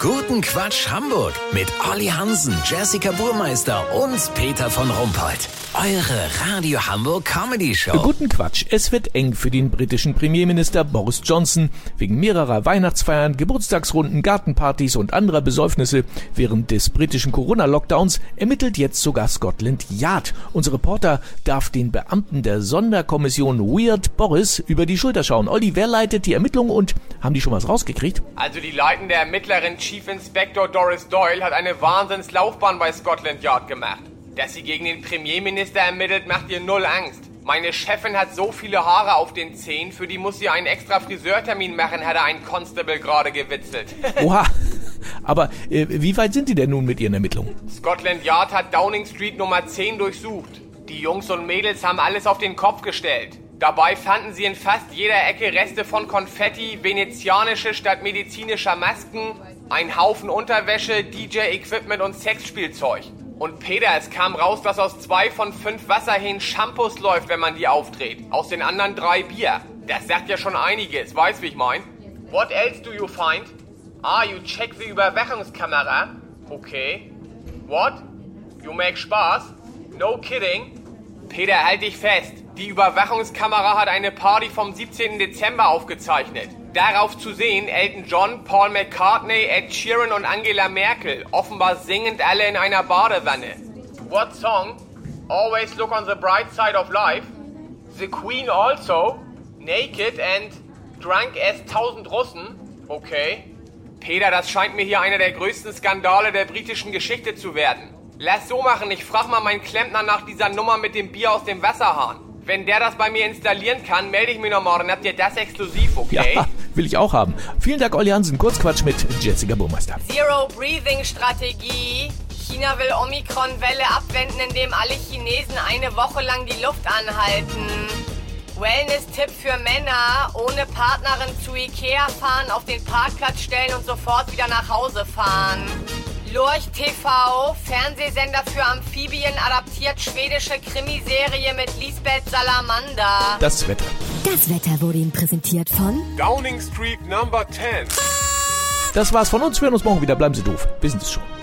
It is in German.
Guten Quatsch Hamburg mit Olli Hansen, Jessica Burmeister und Peter von Rumpold. Eure Radio Hamburg Comedy Show. Guten Quatsch. Es wird eng für den britischen Premierminister Boris Johnson. Wegen mehrerer Weihnachtsfeiern, Geburtstagsrunden, Gartenpartys und anderer Besäufnisse während des britischen Corona-Lockdowns ermittelt jetzt sogar Scotland Yard. Unser Reporter darf den Beamten der Sonderkommission Weird Boris über die Schulter schauen. Olli, wer leitet die Ermittlungen und haben die schon was rausgekriegt? Also die leitende Ermittlerin Chief Inspector Doris Doyle hat eine Wahnsinnslaufbahn bei Scotland Yard gemacht. Dass sie gegen den Premierminister ermittelt, macht ihr null Angst. Meine Chefin hat so viele Haare auf den Zehen, für die muss sie einen extra Friseurtermin machen, hat ein Constable gerade gewitzelt. Oha. Aber äh, wie weit sind die denn nun mit ihren Ermittlungen? Scotland Yard hat Downing Street Nummer 10 durchsucht. Die Jungs und Mädels haben alles auf den Kopf gestellt. Dabei fanden sie in fast jeder Ecke Reste von Konfetti, venezianische statt medizinischer Masken, ein Haufen Unterwäsche, DJ-Equipment und Sexspielzeug. Und Peter, es kam raus, dass aus zwei von fünf Wasserhähnen Shampoos läuft, wenn man die aufdreht. Aus den anderen drei Bier. Das sagt ja schon einiges, weißt wie ich mein? What else do you find? Ah, you check the Überwachungskamera. Okay. What? You make Spaß? No kidding. Peter, halt dich fest. Die Überwachungskamera hat eine Party vom 17. Dezember aufgezeichnet. Darauf zu sehen Elton John, Paul McCartney, Ed Sheeran und Angela Merkel, offenbar singend alle in einer Badewanne. What song? Always look on the bright side of life. The Queen also. Naked and drunk as tausend Russen. Okay. Peter, das scheint mir hier einer der größten Skandale der britischen Geschichte zu werden. Lass so machen, ich frag mal meinen Klempner nach dieser Nummer mit dem Bier aus dem Wasserhahn. Wenn der das bei mir installieren kann, melde ich mich noch morgen. Habt ihr das exklusiv, okay? Ja, will ich auch haben. Vielen Dank, Olli Hansen. Kurzquatsch mit Jessica Burmeister. Zero Breathing Strategie. China will Omikron-Welle abwenden, indem alle Chinesen eine Woche lang die Luft anhalten. Wellness-Tipp für Männer. Ohne Partnerin zu Ikea fahren, auf den Parkplatz stellen und sofort wieder nach Hause fahren. Lurch TV, Fernsehsender für Amphibien, adaptiert schwedische Krimiserie mit Lisbeth Salamander. Das Wetter. Das Wetter wurde Ihnen präsentiert von Downing Street Number 10. Das war's von uns. Wir hören uns morgen wieder. Bleiben Sie doof. Wissen Sie es schon.